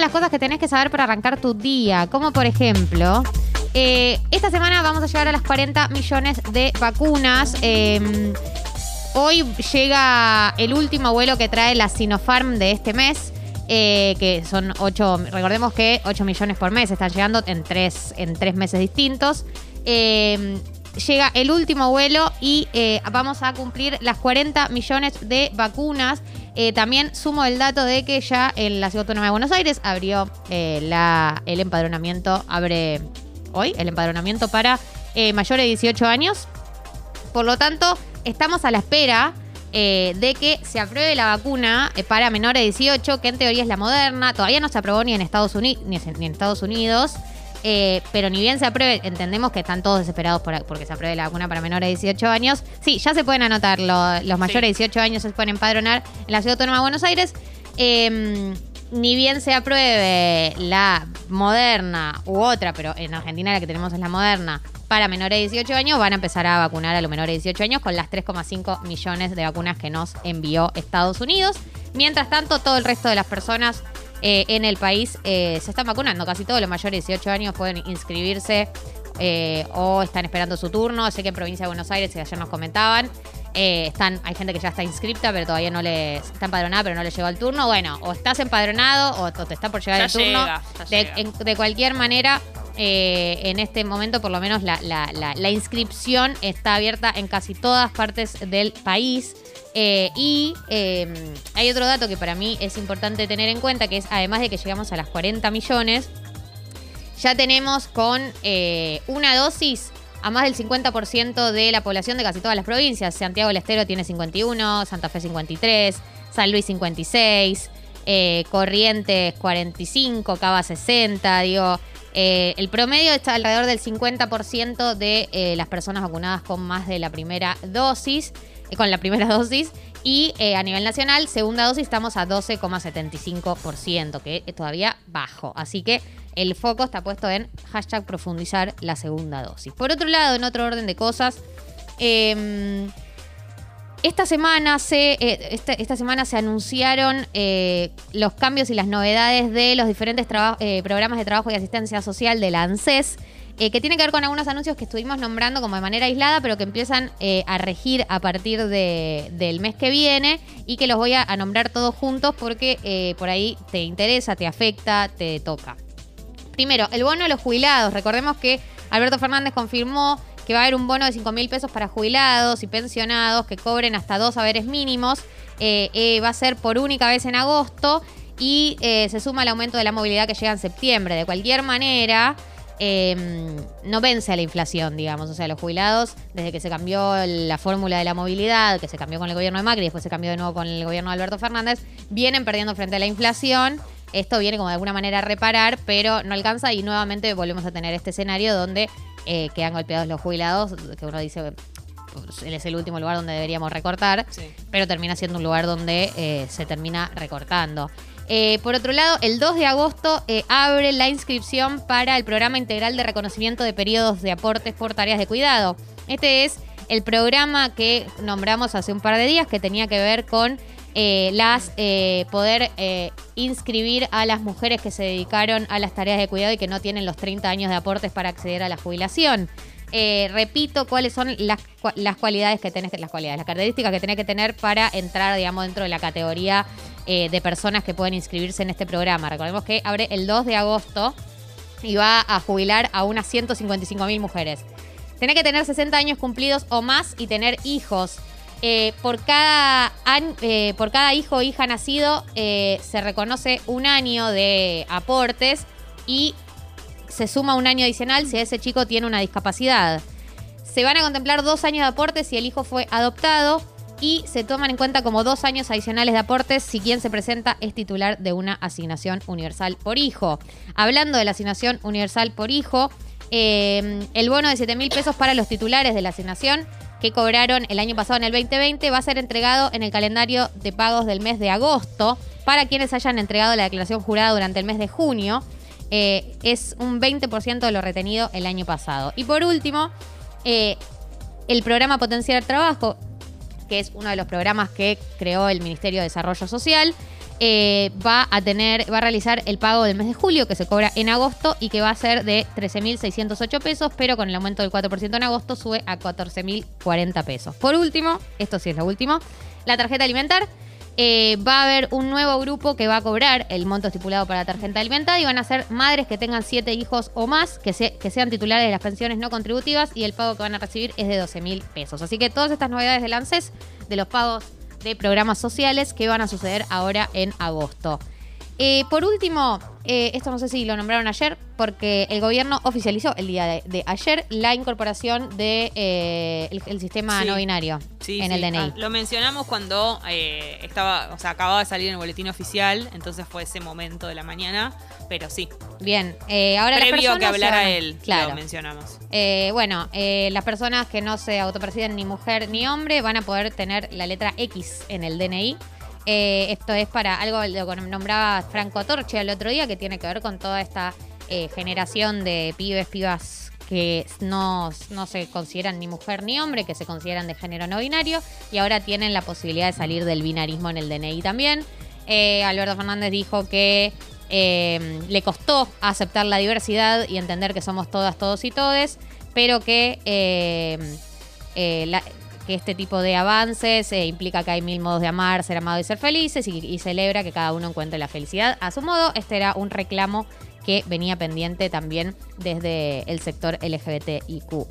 las cosas que tenés que saber para arrancar tu día, como por ejemplo, eh, esta semana vamos a llegar a las 40 millones de vacunas. Eh, hoy llega el último vuelo que trae la Sinopharm de este mes. eh, que son 8, recordemos que 8 millones por mes están llegando en tres, en tres meses distintos. Eh, llega el último vuelo y eh, vamos a cumplir las 40 millones de vacunas. Eh, también sumo el dato de que ya en la Ciudad Autónoma de Buenos Aires abrió eh, la, el empadronamiento, abre hoy el empadronamiento para eh, mayores de 18 años. Por lo tanto, estamos a la espera de que se apruebe la vacuna para menores de 18, que en teoría es la moderna. Todavía no se aprobó ni en Estados Unidos. Eh, pero ni bien se apruebe, entendemos que están todos desesperados por, porque se apruebe la vacuna para menores de 18 años. Sí, ya se pueden anotar. lo- los mayores de 18 años se pueden empadronar en la Ciudad Autónoma de Buenos Aires. Eh, ni bien se apruebe la moderna u otra, pero en Argentina la que tenemos es la moderna, para menores de 18 años, van a empezar a vacunar a los menores de 18 años con las 3,5 millones de vacunas que nos envió Estados Unidos. Mientras tanto, todo el resto de las personas eh, en el país eh, se están vacunando. Casi todos los mayores de 18 años pueden inscribirse eh, o están esperando su turno. Sé que en provincia de Buenos Aires, que ayer nos comentaban, eh, están, hay gente que ya está inscripta, pero todavía no les está empadronada, pero no le llegó el turno. Bueno, o estás empadronado o, o te está por llegar Ya el turno. llega, de, en- de cualquier manera, eh, en este momento, por lo menos, la, inscripción está abierta en casi todas partes del país. Eh, y eh, hay otro dato que para mí es importante tener en cuenta, que es además de que llegamos a las 40 millones, ya tenemos con eh, una dosis a más del 50% de la población de casi todas las provincias. Santiago del Estero tiene 51, Santa Fe 53, San Luis 56, eh, Corrientes 45, Cava 60, digo. Eh, el promedio está alrededor del 50% de eh, las personas vacunadas con más de la primera dosis, eh, con la primera dosis. Y a nivel nacional, segunda dosis, estamos a 12,75%, que es todavía bajo. Así que el foco está puesto en hashtag profundizar la segunda dosis. Por otro lado, en otro orden de cosas, eh, esta semana se, eh, esta, semana se anunciaron eh, los cambios y las novedades de los diferentes eh, programas de trabajo y asistencia social de la ANSES, que tiene que ver con algunos anuncios que estuvimos nombrando como de manera aislada, pero que empiezan a regir a partir de- del mes que viene y que los voy a, a nombrar todos juntos porque por ahí te interesa, te afecta, te toca. Primero, el bono de los jubilados. Recordemos que Alberto Fernández confirmó que va a haber un bono de 5 mil pesos para jubilados y pensionados que cobren hasta dos haberes mínimos. Eh, eh, va a ser por única vez en agosto y eh, se suma el aumento de la movilidad que llega en septiembre. De cualquier manera, eh, no vence a la inflación, digamos. O sea, los jubilados, desde que se cambió la fórmula de la movilidad, que se cambió con el gobierno de Macri después se cambió de nuevo con el gobierno de Alberto Fernández, vienen perdiendo frente a la inflación. Esto viene como de alguna manera a reparar, pero no alcanza y nuevamente volvemos a tener este escenario donde eh, quedan golpeados los jubilados, que uno dice, pues, él es el último lugar donde deberíamos recortar, Sí. pero termina siendo un lugar donde eh, se termina recortando. Eh, por otro lado, el 2 de agosto eh, abre la inscripción para el programa integral de reconocimiento de periodos de aportes por tareas de cuidado. Este es el programa que nombramos hace un par de días que tenía que ver con eh, las eh, poder eh, inscribir a las mujeres que se dedicaron a las tareas de cuidado y que no tienen los 30 años de aportes para acceder a la jubilación. Repito cuáles son las, las cualidades que tenés las cualidades, las características que tenés que tener para entrar, digamos, dentro de la categoría de personas que pueden inscribirse en este programa. Recordemos que abre el 2 de agosto y va a jubilar a unas 155 mil mujeres. Tenés que tener 60 años cumplidos o más y tener hijos. Eh, por, cada eh, por cada hijo o hija nacido eh, se reconoce un año de aportes y se suma un año adicional si ese chico tiene una discapacidad. Se van a contemplar dos años de aportes si el hijo fue adoptado y se toman en cuenta como dos años adicionales de aportes si quien se presenta es titular de una asignación universal por hijo. Hablando de la asignación universal por hijo, el bono de 7 mil pesos para los titulares de la asignación que cobraron el año pasado en el 2020 va a ser entregado en el calendario de pagos del mes de agosto para quienes hayan entregado la declaración jurada durante el mes de junio. Eh, es un 20% de lo retenido el año pasado. Y por último, eh, el programa Potenciar Trabajo, que es uno de los programas que creó el Ministerio de Desarrollo Social, eh, va a tener, va a realizar el pago del mes de julio que se cobra en agosto y que va a ser de 13.608 pesos, pero con el aumento del 4% en agosto sube a 14.040 pesos. Por último, esto sí es lo último, la tarjeta alimentar. Eh, va a haber un nuevo grupo que va a cobrar el monto estipulado para la tarjeta alimentar y van a ser madres que tengan 7 hijos o más, que sean titulares de las pensiones no contributivas y el pago que van a recibir es de 12 mil pesos. Así que todas estas novedades del ANSES, de los pagos de programas sociales que van a suceder ahora en agosto. Eh, por último, eh, esto no sé si lo nombraron ayer, porque el gobierno oficializó el día de, de ayer la incorporación de eh, el, el sistema Sí. no binario Sí, en sí. el DNI. Ah, Lo mencionamos cuando eh, estaba, o sea, acababa de salir en el boletín oficial, entonces fue ese momento de la mañana, pero sí. Bien, ahora las Previo que personas se hablara él, Claro. lo mencionamos. Bueno, las personas que no se autoperciben ni mujer ni hombre van a poder tener la letra X en el DNI. Eh, esto es para algo lo que nombraba Franco Torche el otro día, que tiene que ver con toda esta eh, generación de pibes, pibas que no, no se consideran ni mujer ni hombre, que se consideran de género no binario, y ahora tienen la posibilidad de salir del binarismo en el DNI también. Eh, Alberto Fernández dijo que le costó aceptar la diversidad y entender que somos todas, todos y todes, pero que, la- que este tipo de avances eh, implica que hay mil modos de amar, ser amado y ser felices y, y celebra que cada uno encuentre la felicidad a su modo. Este era un reclamo que venía pendiente también desde el sector LGBTIQ.